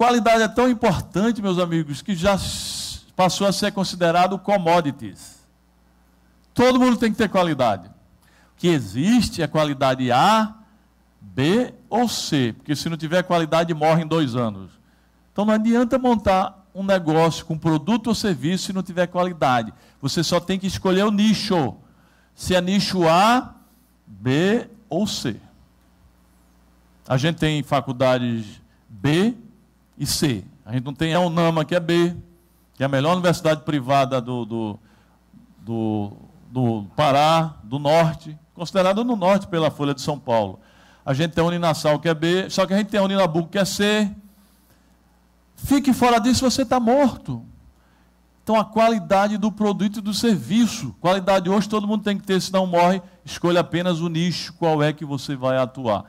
Qualidade é tão importante, meus amigos, que já passou a ser considerado commodities. Todo mundo tem que ter qualidade. O que existe é qualidade A, B ou C, porque se não tiver qualidade, morre em dois anos. Então não adianta montar um negócio com produto ou serviço se não tiver qualidade. Você só tem que escolher o nicho. Se é nicho A, B ou C. A gente tem faculdades B e C. A gente não tem a UNAMA, que é B, que é a melhor universidade privada do, do, do, do Pará, do Norte, considerada no Norte pela Folha de São Paulo. A gente tem a Uninasal, que é B, só que a gente tem a Uninabuco, que é C. Fique fora disso, você está morto. Então, a qualidade do produto e do serviço. Qualidade hoje todo mundo tem que ter, senão morre. Escolha apenas o nicho, qual é que você vai atuar.